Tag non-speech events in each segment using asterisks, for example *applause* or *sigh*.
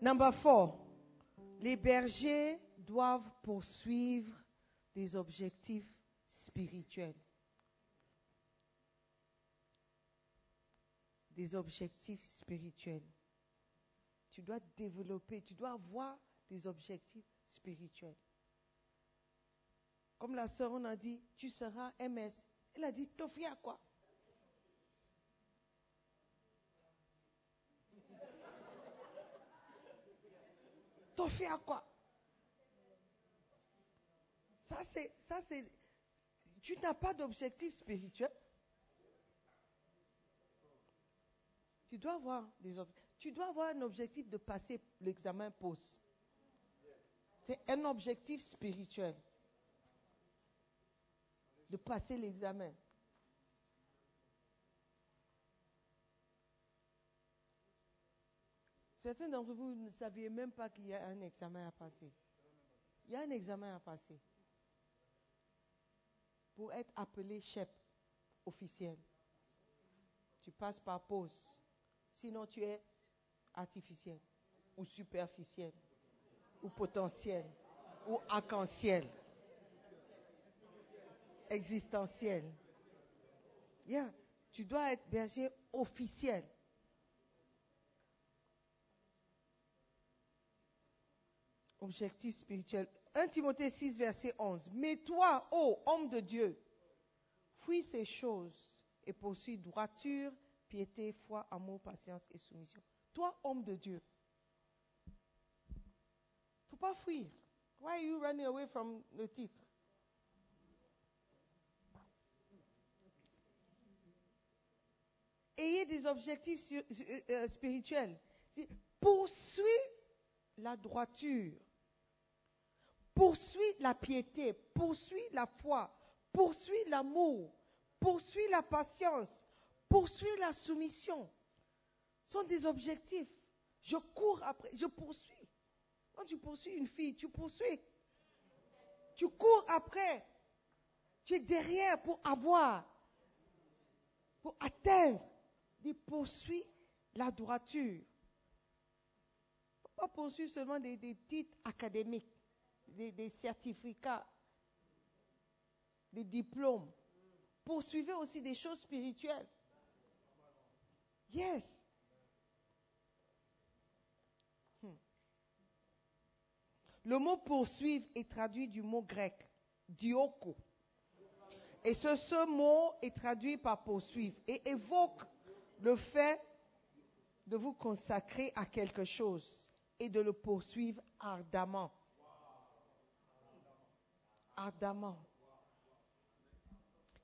Number four, les bergers doivent poursuivre des objectifs spirituels. Des objectifs spirituels. Tu dois développer, tu dois avoir des objectifs spirituels. Comme la sœur, on a dit, tu seras MS. Elle a dit, à quoi? À quoi? Ça, c'est, ça, c'est, tu n'as pas d'objectif spirituel. Tu dois avoir des Tu dois avoir un objectif de passer l'examen post. C'est un objectif spirituel. De passer l'examen. Certains d'entre vous ne saviez même pas qu'il y a un examen à passer. Il y a un examen à passer pour être appelé chef officiel. Tu passes par pause. Sinon, tu es artificiel ou superficiel ou potentiel ou arc-en-ciel, existentiel. Tu dois être berger officiel. Objectif spirituel. 1 Timothée 6, verset 11. Mais toi, ô homme de Dieu, fuis ces choses et poursuis droiture, piété, foi, amour, patience et soumission. Toi, homme de Dieu, faut pas fuir. Why are you running away from le titre? Ayez des objectifs euh, euh, spirituels. Poursuis la droiture, poursuit la piété, poursuit la foi, poursuit l'amour, poursuit la patience, poursuit la soumission. Ce sont des objectifs. Je cours après, je poursuis. Quand tu poursuis une fille, tu poursuis. Tu cours après. Tu es derrière pour avoir, pour atteindre. Tu poursuis la droiture. Pas poursuivre seulement des titres académiques des, certificats, des diplômes. Poursuivez aussi des choses spirituelles. Yes. Hmm. Le mot poursuivre est traduit du mot grec, dioko. Et ce, ce mot est traduit par poursuivre et évoque le fait de vous consacrer à quelque chose et de le poursuivre ardemment ardemment.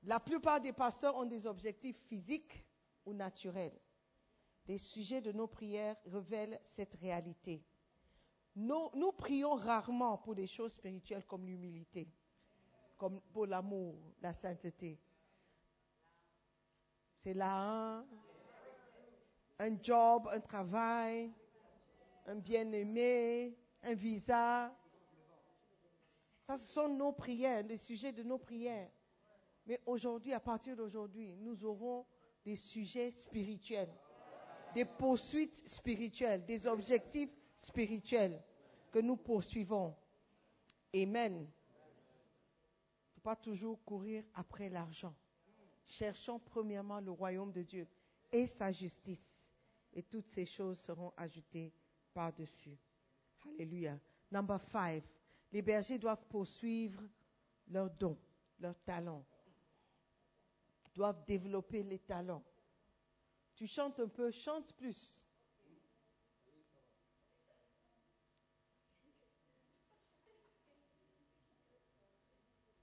La plupart des pasteurs ont des objectifs physiques ou naturels. Des sujets de nos prières révèlent cette réalité. Nous, nous prions rarement pour des choses spirituelles comme l'humilité, comme pour l'amour, la sainteté. C'est là un job, un travail, un bien-aimé, un visa, ça, ce sont nos prières, les sujets de nos prières. Mais aujourd'hui, à partir d'aujourd'hui, nous aurons des sujets spirituels, des poursuites spirituelles, des objectifs spirituels que nous poursuivons. Amen. Il ne faut pas toujours courir après l'argent. Cherchons premièrement le royaume de Dieu et sa justice. Et toutes ces choses seront ajoutées par-dessus. Alléluia. Number five. Les bergers doivent poursuivre leurs dons, leurs talents. Doivent développer les talents. Tu chantes un peu, chante plus.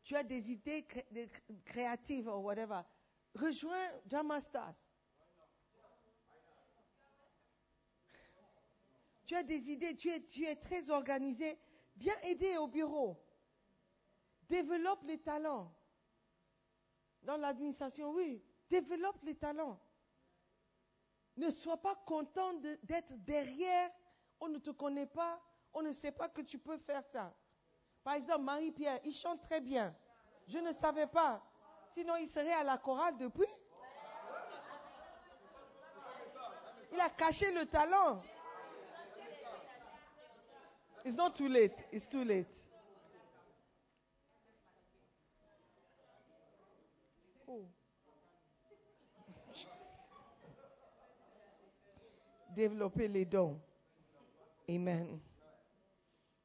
Tu as des idées créatives ou whatever. Rejoins Drama Stars. Tu as des idées, tu es, tu es très organisé Viens aider au bureau. Développe les talents. Dans l'administration, oui. Développe les talents. Ne sois pas content d'être derrière. On ne te connaît pas. On ne sait pas que tu peux faire ça. Par exemple, Marie-Pierre, il chante très bien. Je ne savais pas. Sinon, il serait à la chorale depuis. Il a caché le talent. It's not too late. It's too late. Oh. *laughs* Développer les dons. Amen.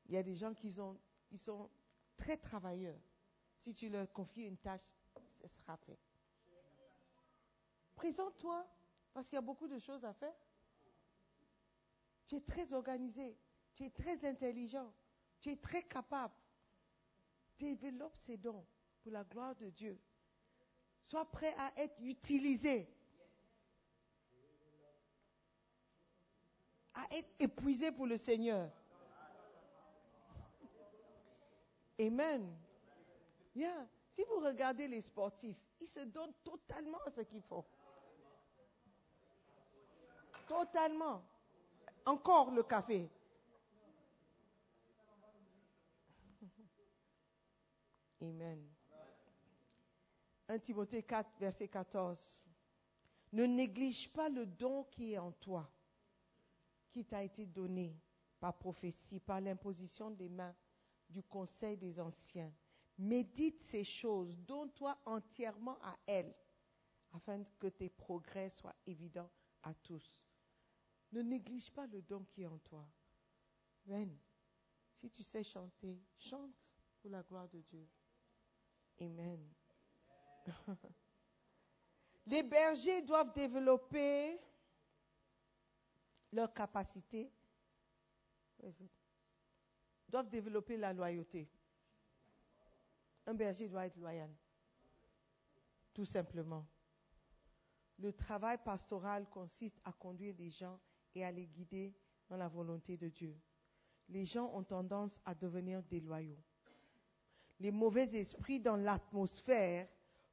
Il y a des gens qui sont, sont très travailleurs. Si tu leur confies une tâche, ce sera fait. Présente-toi, parce qu'il y a beaucoup de choses à faire. Tu es très organisé, tu es très intelligent, tu es très capable. Développe ces dons pour la gloire de Dieu. Sois prêt à être utilisé. À être épuisé pour le Seigneur. Amen. Yeah. Si vous regardez les sportifs, ils se donnent totalement à ce qu'ils font. Totalement. Encore le café. Amen. 1 Timothée 4, verset 14. Ne néglige pas le don qui est en toi, qui t'a été donné par prophétie, par l'imposition des mains du conseil des anciens. Médite ces choses, donne-toi entièrement à elles, afin que tes progrès soient évidents à tous. Ne néglige pas le don qui est en toi. Ven, si tu sais chanter, chante pour la gloire de Dieu. Amen. *laughs* Les bergers doivent développer leur capacité, doivent développer la loyauté. Un berger doit être loyal, tout simplement. Le travail pastoral consiste à conduire des gens et à les guider dans la volonté de Dieu. Les gens ont tendance à devenir déloyaux. Les mauvais esprits dans l'atmosphère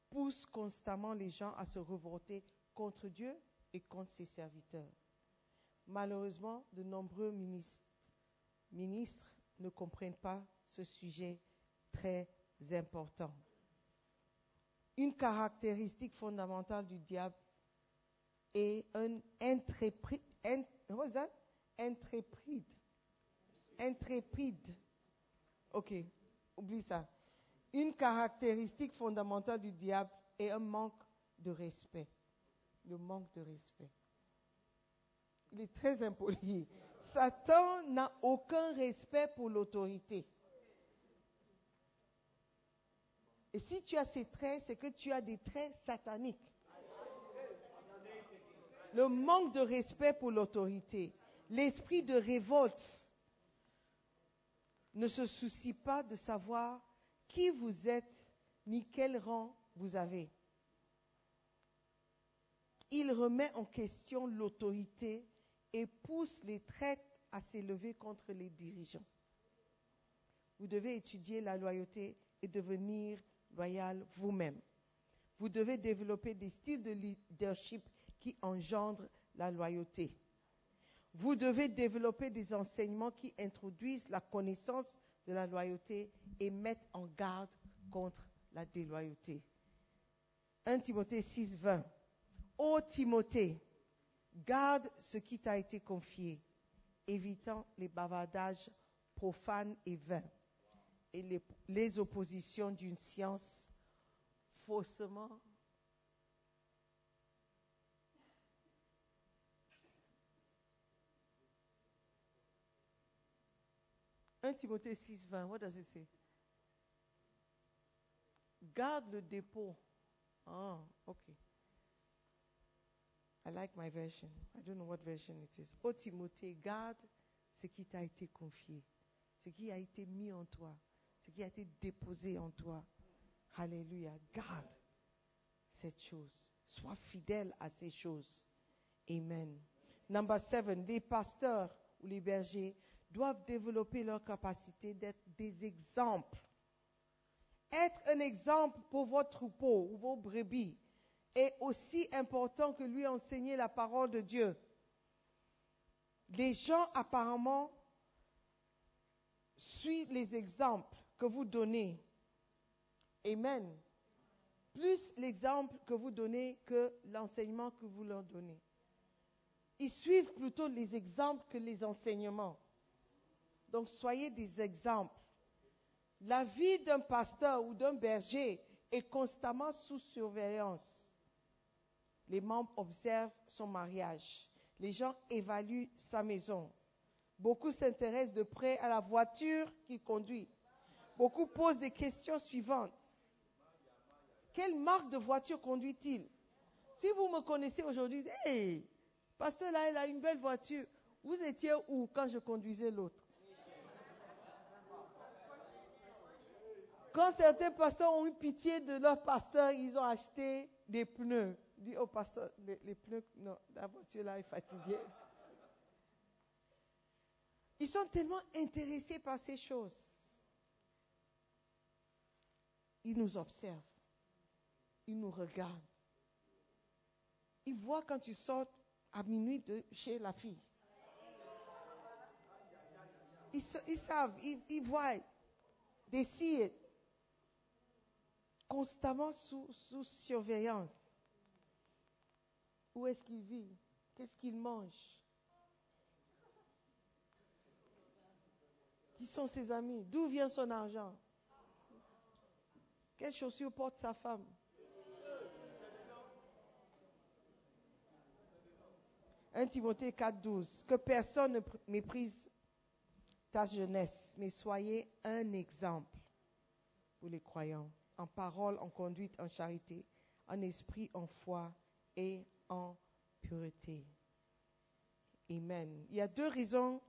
poussent constamment les gens à se revolter contre Dieu et contre ses serviteurs. Malheureusement, de nombreux ministres, ne comprennent pas ce sujet très important. Une caractéristique fondamentale du diable est un intrépide, intrépide. Intrépide. Ok, oublie ça. Une caractéristique fondamentale du diable est un manque de respect. Le manque de respect. Il est très impoli. Satan n'a aucun respect pour l'autorité. Et si tu as ces traits, c'est que tu as des traits sataniques. Le manque de respect pour l'autorité, l'esprit de révolte ne se soucie pas de savoir qui vous êtes ni quel rang vous avez. Il remet en question l'autorité et pousse les traites à s'élever contre les dirigeants. Vous devez étudier la loyauté et devenir loyal vous-même. Vous devez développer des styles de leadership qui engendrent la loyauté. Vous devez développer des enseignements qui introduisent la connaissance de la loyauté et mettent en garde contre la déloyauté. 1 Timothée 6, 20. Ô Timothée, garde ce qui t'a été confié, évitant les bavardages profanes et vains et les, oppositions d'une science faussement 1 Timothée 6, 20, what does it say? Garde le dépôt. Ah, okay. I like my version. I don't know what version it is. Ô Timothée, garde ce qui t'a été confié, ce qui a été mis en toi, ce qui a été déposé en toi. Alléluia. Garde cette chose. Sois fidèle à ces choses. Amen. Number seven, les pasteurs ou les bergers doivent développer leur capacité d'être des exemples. Être un exemple pour votre troupeau ou vos brebis est aussi important que lui enseigner la parole de Dieu. Les gens apparemment suivent les exemples que vous donnez. Amen. Plus l'exemple que vous donnez que l'enseignement que vous leur donnez. Ils suivent plutôt les exemples que les enseignements. Donc soyez des exemples. La vie d'un pasteur ou d'un berger est constamment sous surveillance. Les membres observent son mariage. Les gens évaluent sa maison. Beaucoup s'intéressent de près à la voiture qu'il conduit. Beaucoup posent des questions suivantes. Quelle marque de voiture conduit-il? Si vous me connaissez aujourd'hui, hé, pasteur là, il a une belle voiture. Vous étiez où quand je conduisais l'autre? Quand certains pasteurs ont eu pitié de leur pasteur, ils ont acheté des pneus. Dit au pasteur, les, pneus, non, la voiture là est fatiguée. Ils sont tellement intéressés par ces choses. Ils nous observent. Ils nous regardent. Ils voient quand tu sors à minuit de chez la fille. Ils, savent, ils, voient. They see constamment sous, surveillance. Où est-ce qu'il vit? Qu'est-ce qu'il mange? Qui sont ses amis? D'où vient son argent? Quelles chaussures porte sa femme? Timothée 4.12. Que personne ne méprise ta jeunesse, mais soyez un exemple pour les croyants en parole, en conduite, en charité, en esprit, en foi et en pureté. Amen. Il y a deux raisons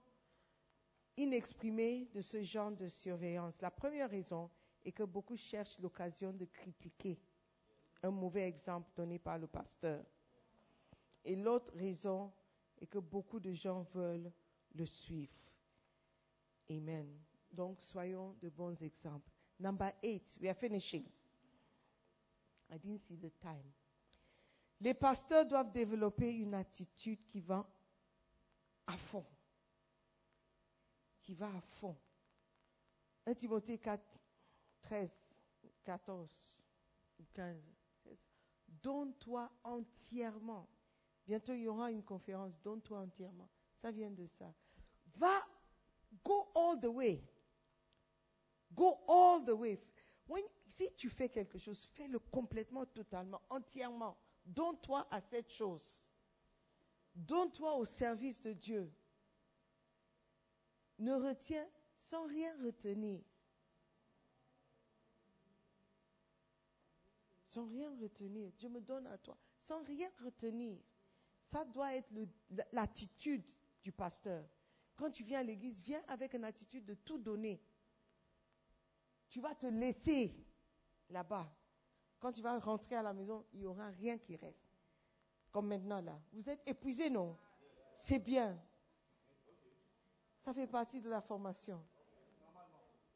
inexprimées de ce genre de surveillance. La première raison est que beaucoup cherchent l'occasion de critiquer un mauvais exemple donné par le pasteur. Et l'autre raison est que beaucoup de gens veulent le suivre. Amen. Donc soyons de bons exemples. Number eight, we are finishing. I didn't see the time. Les pasteurs doivent développer une attitude qui va à fond. Qui va à fond. 1 Timothée 4, 13, 14 ou 15. Donne-toi entièrement. Bientôt, il y aura une conférence. Donne-toi entièrement. Ça vient de ça. Va, go all the way. Go all the way. si tu fais quelque chose, fais-le complètement, totalement, entièrement. Donne-toi à cette chose. Donne-toi au service de Dieu. Ne retiens sans rien retenir. Sans rien retenir. Dieu me donne à toi. Sans rien retenir. Ça doit être l'attitude du pasteur. Quand tu viens à l'église, viens avec une attitude de tout donner tu vas te laisser là-bas. Quand tu vas rentrer à la maison, il n'y aura rien qui reste. Comme maintenant là. Vous êtes épuisé, non? C'est bien. Ça fait partie de la formation.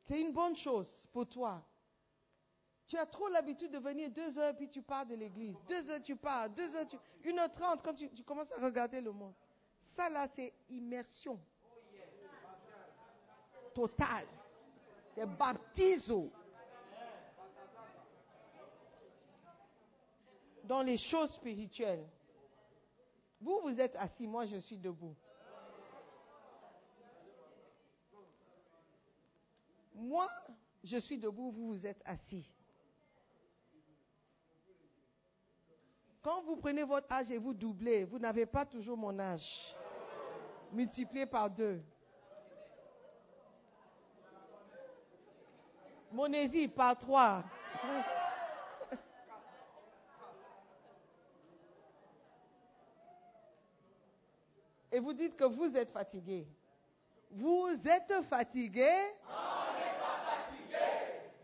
C'est une bonne chose pour toi. Tu as trop l'habitude de venir deux heures puis tu pars de l'église. Deux heures tu pars, deux heures tu... Une heure trente quand tu, tu commences à regarder le monde. Ça là c'est immersion. Totale. C'est baptiso. Dans les choses spirituelles. Vous, vous êtes assis, moi je suis debout. Moi, je suis debout, vous, vous êtes assis. Quand vous prenez votre âge et vous doublez, vous n'avez pas toujours mon âge. Multiplié par deux. Monésie par trois. Et vous dites que vous êtes fatigué. Vous êtes fatigué? On n'est pas fatigué.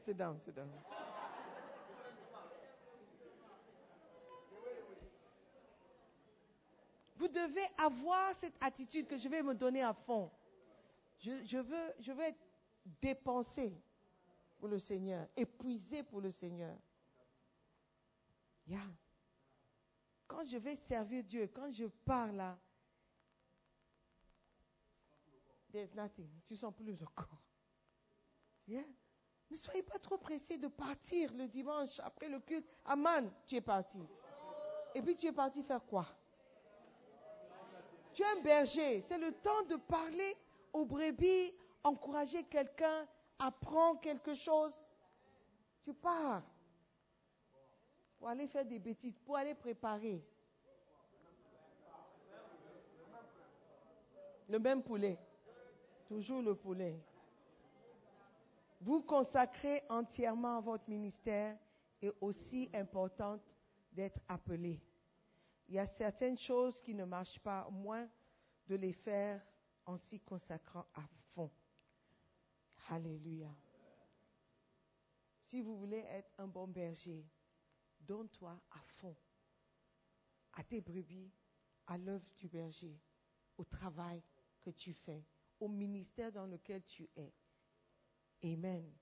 C'est down, c'est down. Vous devez avoir cette attitude que je vais me donner à fond. Je, je veux, je veux être dépensé pour le Seigneur, épuisé pour le Seigneur. Yeah. Quand je vais servir Dieu, quand je parle là, there's nothing. Tu sens plus le corps. Yeah. Ne soyez pas trop pressés de partir le dimanche après le culte. Aman, tu es parti. Et puis tu es parti faire quoi? Tu es un berger. C'est le temps de parler aux brebis encourager quelqu'un, apprendre quelque chose, tu pars pour aller faire des bêtises, pour aller préparer. Le même poulet. Toujours le poulet. Vous consacrez entièrement à votre ministère est aussi importante d'être appelé. Il y a certaines choses qui ne marchent pas, moins de les faire en s'y consacrant à fond. Alléluia. Si vous voulez être un bon berger, donne-toi à fond à tes brebis, à l'œuvre du berger, au travail que tu fais, au ministère dans lequel tu es. Amen.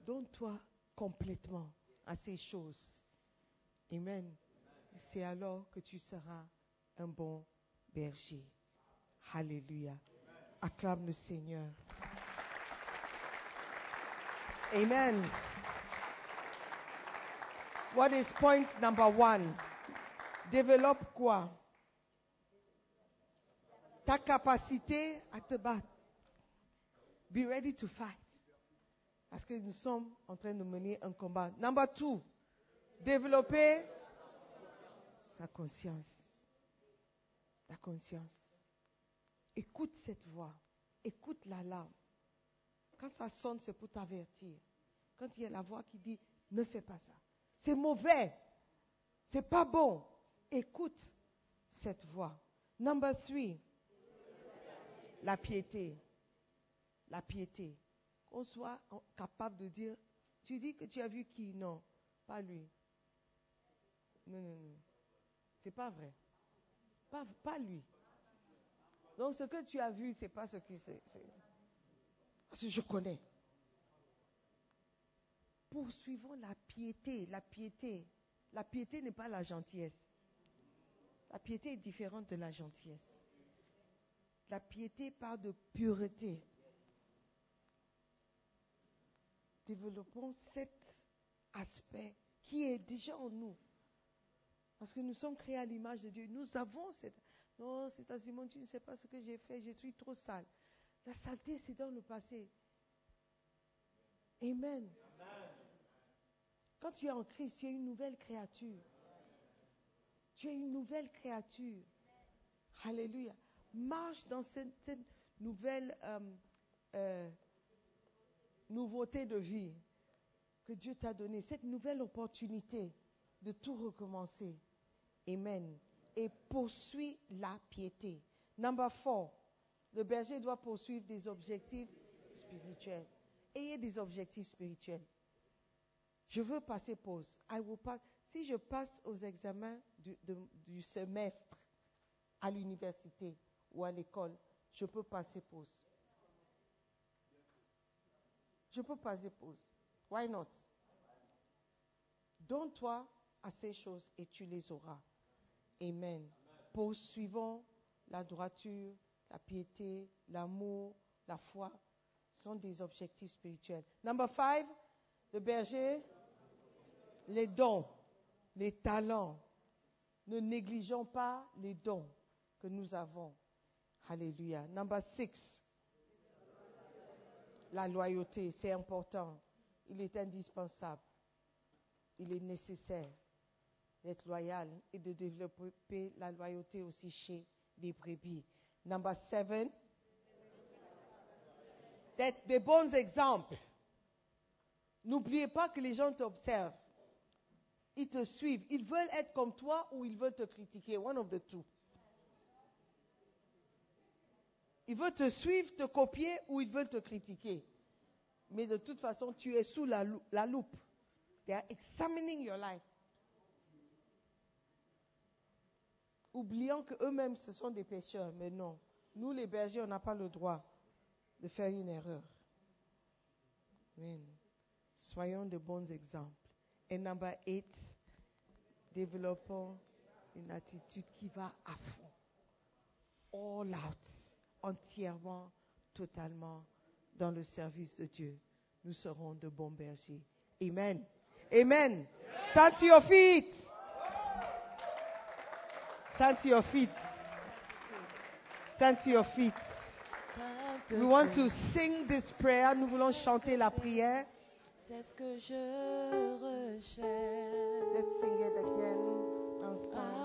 Donne-toi complètement à ces choses. Amen. C'est alors que tu seras un bon berger. Alléluia. Acclame le Seigneur. Amen. What is point number one? Développe quoi? Ta capacité à te battre. Be ready to fight. Parce que nous sommes en train de mener un combat. Number two, développer sa conscience. Ta conscience. Écoute cette voix. Écoute l'alarme. Quand ça sonne, c'est pour t'avertir. Quand il y a la voix qui dit, ne fais pas ça. C'est mauvais. C'est pas bon. Écoute cette voix. Number three, la piété. La piété qu'on soit capable de dire, tu dis que tu as vu qui? Non, pas lui. Non, non, non. C'est pas vrai. Pas, lui. Donc ce que tu as vu, c'est pas ce qui. Parce que je connais. Poursuivons la piété, la piété. La piété n'est pas la gentillesse. La piété est différente de la gentillesse. La piété parle de pureté. développons cet aspect qui est déjà en nous. Parce que nous sommes créés à l'image de Dieu. Nous avons cette... Non, c'est à Simon, tu ne sais pas ce que j'ai fait, je suis trop sale. La saleté, c'est dans le passé. Amen. Quand tu es en Christ, tu es une nouvelle créature. Tu es une nouvelle créature. Alléluia. Marche dans cette, nouvelle euh, euh, nouveauté de vie que Dieu t'a donnée, cette nouvelle opportunité de tout recommencer. Amen. Et poursuis la piété. Number four, le berger doit poursuivre des objectifs spirituels. Ayez des objectifs spirituels. Je veux passer pause. I will pass. Si je passe aux examens du, semestre à l'université ou à l'école, je peux passer pause. Je peux passer pause. Why not? Donne-toi à ces choses et tu les auras. Amen. Poursuivons la droiture, la piété, l'amour, la foi sont des objectifs spirituels. Number five, le berger, les dons, les talents. Ne négligeons pas les dons que nous avons. Alléluia. Number six, la loyauté, c'est important. Il est indispensable. Il est nécessaire d'être loyal et de développer la loyauté aussi chez les brebis. Number seven, d'être des bons exemples. N'oubliez pas que les gens t'observent. Ils te suivent. Ils veulent être comme toi ou ils veulent te critiquer. One of the two. Ils veulent te suivre, te copier ou ils veulent te critiquer. Mais de toute façon, tu es sous la, loupe. They are examining your life. Oubliant qu'eux-mêmes, ce sont des pécheurs. Mais non. Nous, les bergers, on n'a pas le droit de faire une erreur. Amen. Soyons de bons exemples. Et number eight, développons une attitude qui va à fond. All out entièrement, totalement dans le service de Dieu. Nous serons de bons bergers. Amen. Amen. Stand to your feet. Stand to your feet. Stand to your feet. We want to sing this prayer. Nous voulons chanter la prière. C'est ce que je recherche. Let's sing it again ensemble.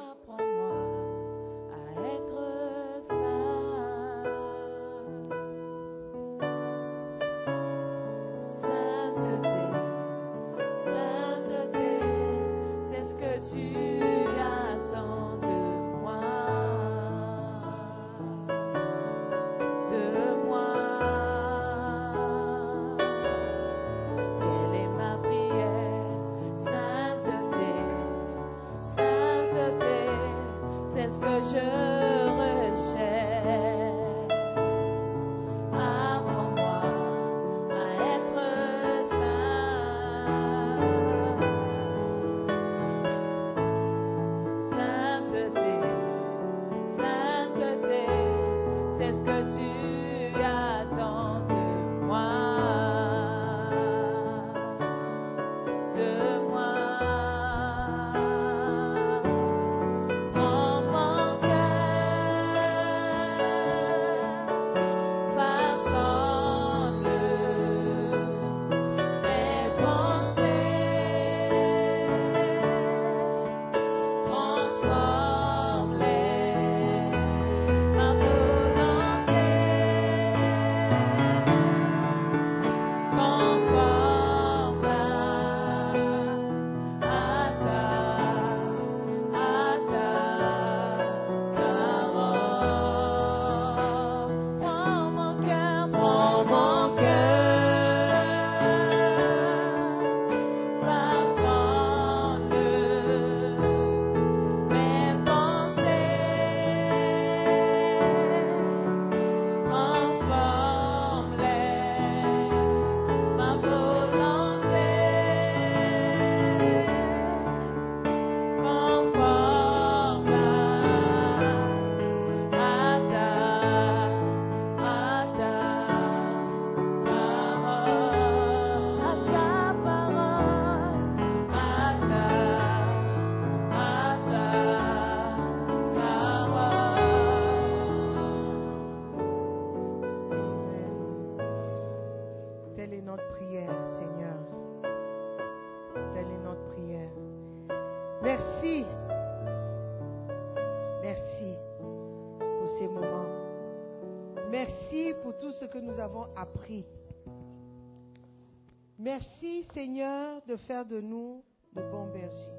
Seigneur, de faire de nous de bons bergers.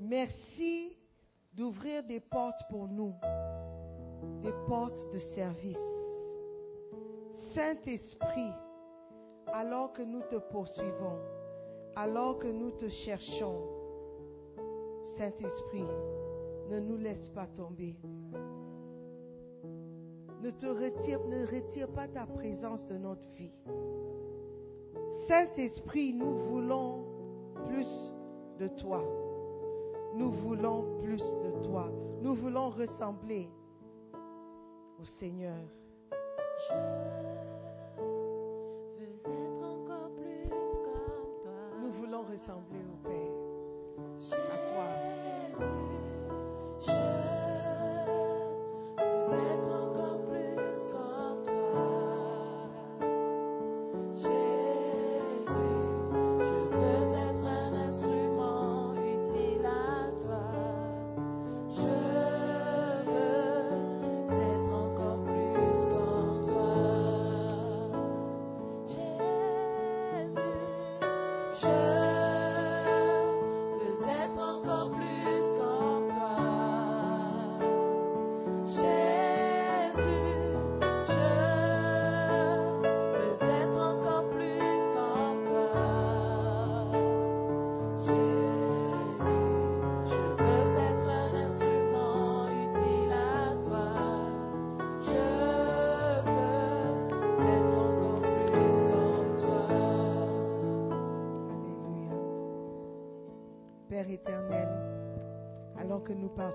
Merci d'ouvrir des portes pour nous, des portes de service. Saint-Esprit, alors que nous te poursuivons, alors que nous te cherchons, Saint-Esprit, ne nous laisse pas tomber. Ne te ne retire pas ta présence de notre vie. Saint-Esprit, nous voulons plus de toi. Nous voulons plus de toi. Nous voulons ressembler au Seigneur.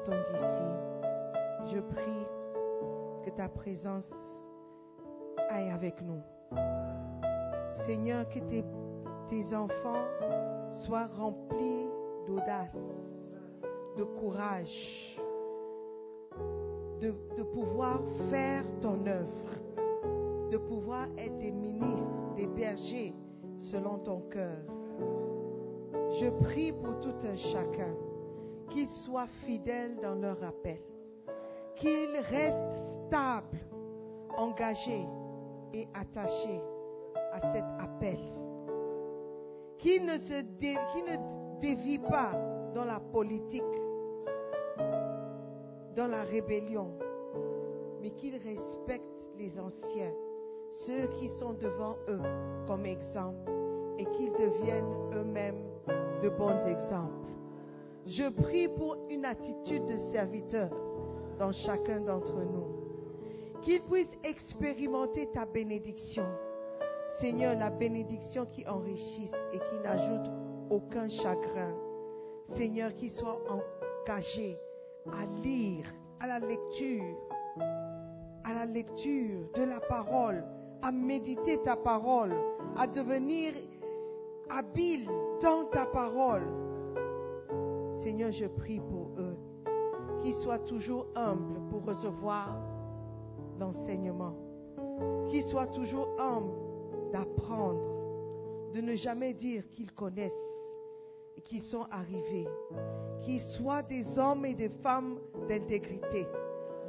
D'ici, je prie que ta présence aille avec nous. Seigneur, que tes, tes enfants soient remplis d'audace, de courage, de, de pouvoir faire ton œuvre, de pouvoir être des ministres, des bergers selon ton cœur. Je prie pour tout un chacun, qu'ils soient fidèles dans leur appel, qu'ils restent stables, engagés et attachés à cet appel, qu'ils ne se pas dans la politique, dans la rébellion, mais qu'ils respectent les anciens, ceux qui sont devant eux comme exemple, et qu'ils deviennent eux-mêmes de bons exemples. Je prie pour une attitude de serviteur dans chacun d'entre nous, qu'ils puissent expérimenter ta bénédiction. Seigneur, la bénédiction qui enrichisse et qui n'ajoute aucun chagrin. Seigneur, qu'ils soient engagés à lire, à la lecture, à la lecture de la parole, à méditer ta parole, à devenir habile dans ta parole. Seigneur, je prie pour eux, qu'ils soient toujours humbles pour recevoir l'enseignement, qu'ils soient toujours humbles d'apprendre, de ne jamais dire qu'ils connaissent et qu'ils sont arrivés, qu'ils soient des hommes et des femmes d'intégrité,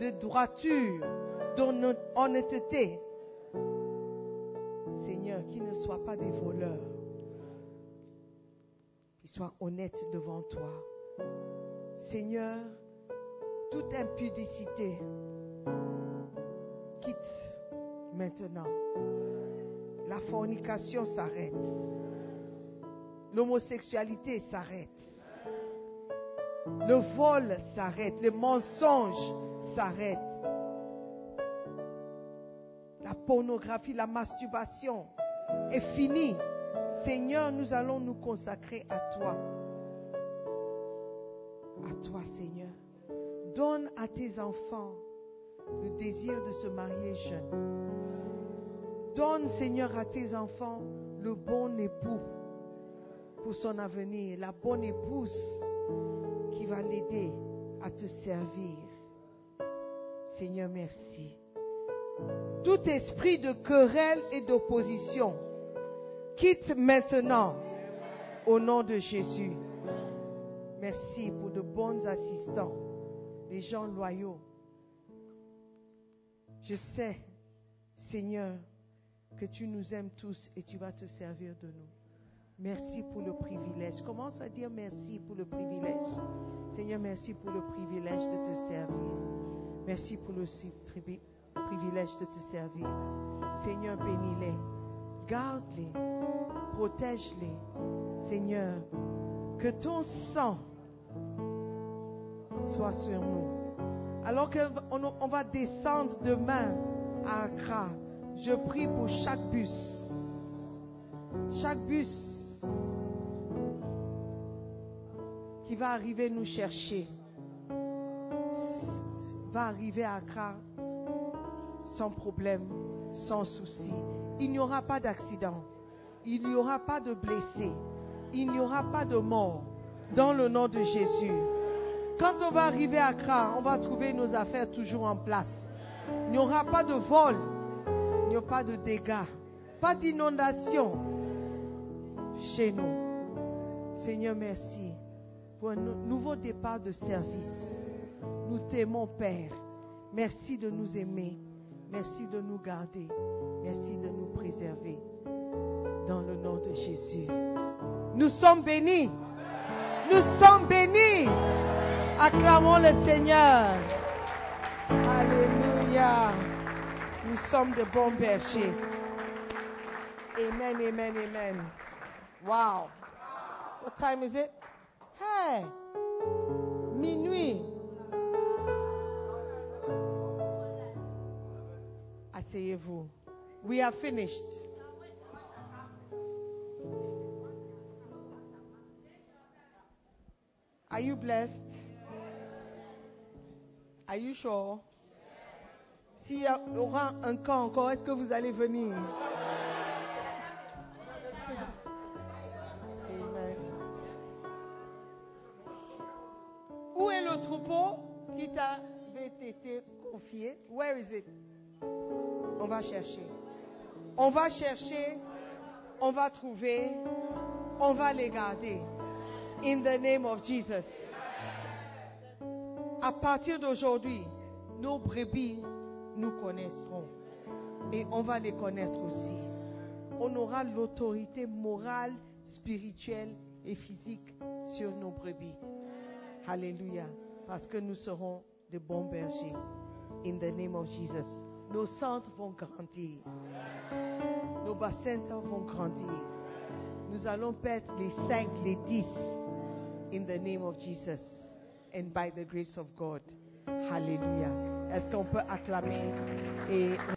de droiture, d'honnêteté. Seigneur, qu'ils ne soient pas des voleurs, qu'ils soient honnêtes devant toi. Seigneur, toute impudicité, quitte maintenant. La fornication s'arrête. L'homosexualité s'arrête. Le vol s'arrête. Le mensonge s'arrête. La pornographie, la masturbation est finie. Seigneur, nous allons nous consacrer à toi. Toi, Seigneur. Donne à tes enfants le désir de se marier jeune. Donne, Seigneur, à tes enfants le bon époux pour son avenir, la bonne épouse qui va l'aider à te servir. Seigneur, merci. Tout esprit de querelle et d'opposition, quitte maintenant au nom de Jésus. Merci pour de bons assistants, des gens loyaux. Je sais, Seigneur, que tu nous aimes tous et tu vas te servir de nous. Merci pour le privilège. Commence à dire merci pour le privilège. Seigneur, merci pour le privilège de te servir. Merci pour le privilège de te servir. Seigneur, bénis-les. Garde-les. Protège-les. Seigneur, que ton sang soit sur nous. Alors qu'on on va descendre demain à Accra, je prie pour chaque bus. Chaque bus qui va arriver nous chercher va arriver à Accra sans problème, sans souci. Il n'y aura pas d'accident. Il n'y aura pas de blessés. Il n'y aura pas de mort. Dans le nom de Jésus. Quand on va arriver à Accra, on va trouver nos affaires toujours en place. Il n'y aura pas de vol. Il n'y aura pas de dégâts. Pas d'inondation chez nous. Seigneur, merci pour un nou- nouveau départ de service. Nous t'aimons, Père. Merci de nous aimer. Merci de nous garder. Merci de nous préserver. Dans le nom de Jésus. Nous sommes bénis. Nous sommes bénis. Acclamons le Seigneur. Alléluia. Nous sommes de bons bergers. Amen, amen, amen. Wow. What time is it? Hey. Minuit. Asseyez-vous. We are finished. Are you blessed? Are you sure? S'il y aura un camp encore, est-ce que vous allez venir? Amen. Où est le troupeau qui t'a avait été confié? Where is it? On va chercher. On va chercher. On va trouver. On va les garder. In the name of Jesus. À partir d'aujourd'hui, nos brebis nous connaîtront. Et on va les connaître aussi. On aura l'autorité morale, spirituelle et physique sur nos brebis. Alléluia. Parce que nous serons de bons bergers. In the name of Jesus. Nos centres vont grandir. Nos bassins vont grandir. Nous allons perdre les 5, les 10. In the name of Jesus. And by the grace of God. Hallelujah. Est-ce qu'on peut acclamer et